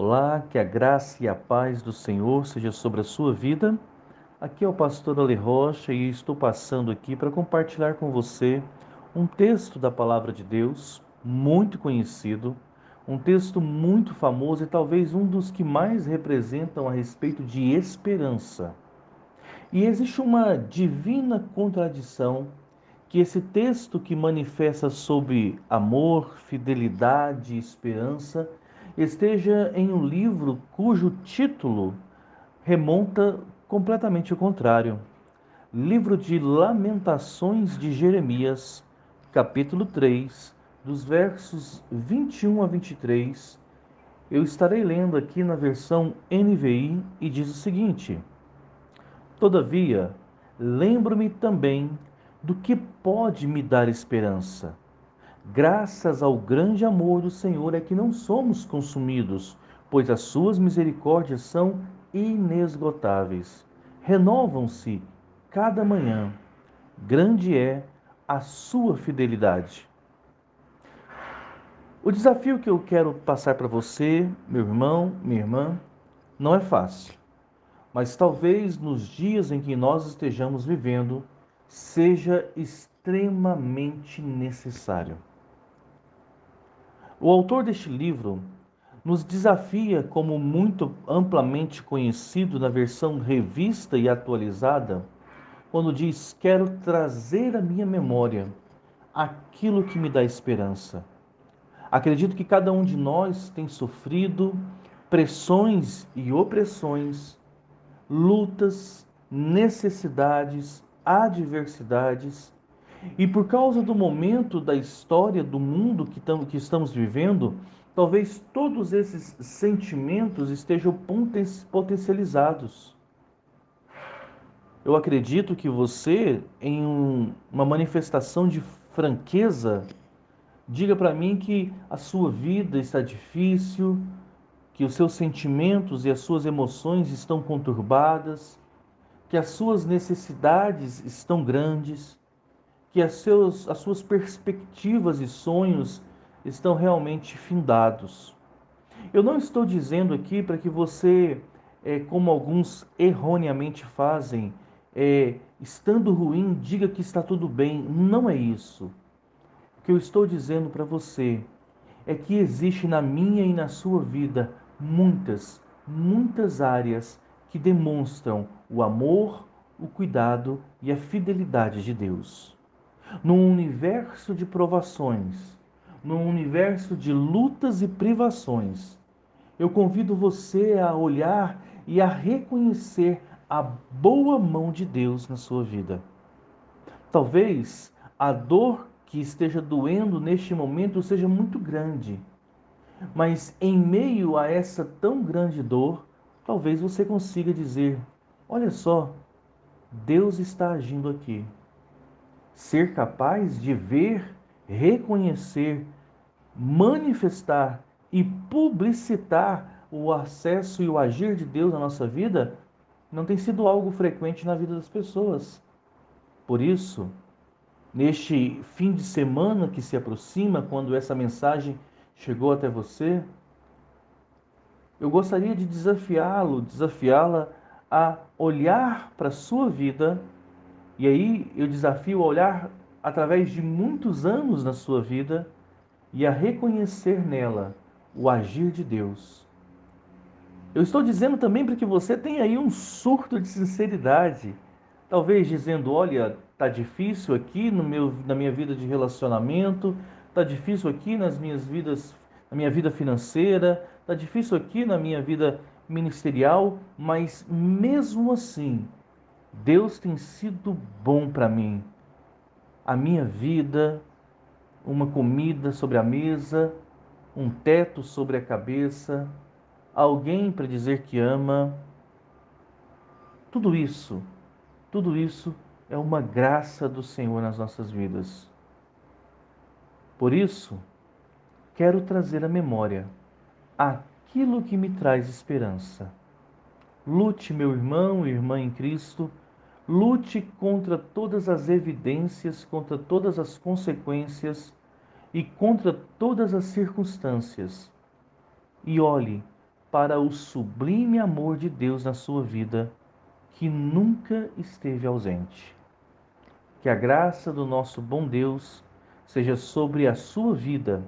Olá, que a graça e a paz do Senhor seja sobre a sua vida. Aqui é o pastor Ale Rocha e estou passando aqui para compartilhar com você um texto da palavra de Deus, muito conhecido, um texto muito famoso e talvez um dos que mais representam a respeito de esperança. E existe uma divina contradição que esse texto que manifesta sobre amor, fidelidade e esperança esteja em um livro cujo título remonta completamente o contrário. Livro de Lamentações de Jeremias, capítulo 3, dos versos 21 a 23. Eu estarei lendo aqui na versão NVI e diz o seguinte: Todavia, lembro-me também do que pode me dar esperança Graças ao grande amor do Senhor é que não somos consumidos, pois as suas misericórdias são inesgotáveis. Renovam-se cada manhã. Grande é a sua fidelidade. O desafio que eu quero passar para você, meu irmão, minha irmã, não é fácil, mas talvez nos dias em que nós estejamos vivendo, seja extremamente necessário. O autor deste livro nos desafia, como muito amplamente conhecido na versão revista e atualizada, quando diz: Quero trazer à minha memória aquilo que me dá esperança. Acredito que cada um de nós tem sofrido pressões e opressões, lutas, necessidades, adversidades e por causa do momento da história do mundo que, que estamos vivendo, talvez todos esses sentimentos estejam potencializados. Eu acredito que você, em um, uma manifestação de franqueza, diga para mim que a sua vida está difícil, que os seus sentimentos e as suas emoções estão conturbadas, que as suas necessidades estão grandes que as, seus, as suas perspectivas e sonhos estão realmente findados. Eu não estou dizendo aqui para que você, é, como alguns erroneamente fazem, é, estando ruim, diga que está tudo bem. Não é isso. O que eu estou dizendo para você é que existe na minha e na sua vida muitas, muitas áreas que demonstram o amor, o cuidado e a fidelidade de Deus num universo de provações, num universo de lutas e privações, eu convido você a olhar e a reconhecer a boa mão de Deus na sua vida. Talvez a dor que esteja doendo neste momento seja muito grande, mas em meio a essa tão grande dor, talvez você consiga dizer: olha só, Deus está agindo aqui ser capaz de ver, reconhecer, manifestar e publicitar o acesso e o agir de Deus na nossa vida não tem sido algo frequente na vida das pessoas. Por isso, neste fim de semana que se aproxima, quando essa mensagem chegou até você, eu gostaria de desafiá-lo, desafiá-la a olhar para a sua vida e aí eu desafio a olhar através de muitos anos na sua vida e a reconhecer nela o agir de Deus. Eu estou dizendo também para que você tenha aí um surto de sinceridade, talvez dizendo, olha, tá difícil aqui no meu, na minha vida de relacionamento, tá difícil aqui nas minhas vidas, na minha vida financeira, tá difícil aqui na minha vida ministerial, mas mesmo assim Deus tem sido bom para mim. A minha vida, uma comida sobre a mesa, um teto sobre a cabeça, alguém para dizer que ama. Tudo isso, tudo isso é uma graça do Senhor nas nossas vidas. Por isso, quero trazer à memória aquilo que me traz esperança. Lute, meu irmão e irmã em Cristo, lute contra todas as evidências, contra todas as consequências e contra todas as circunstâncias. E olhe para o sublime amor de Deus na sua vida, que nunca esteve ausente. Que a graça do nosso bom Deus seja sobre a sua vida,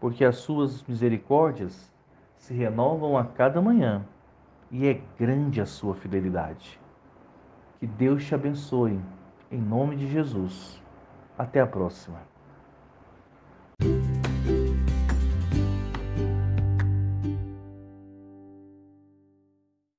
porque as suas misericórdias se renovam a cada manhã e é grande a sua fidelidade. Que Deus te abençoe, em nome de Jesus. Até a próxima.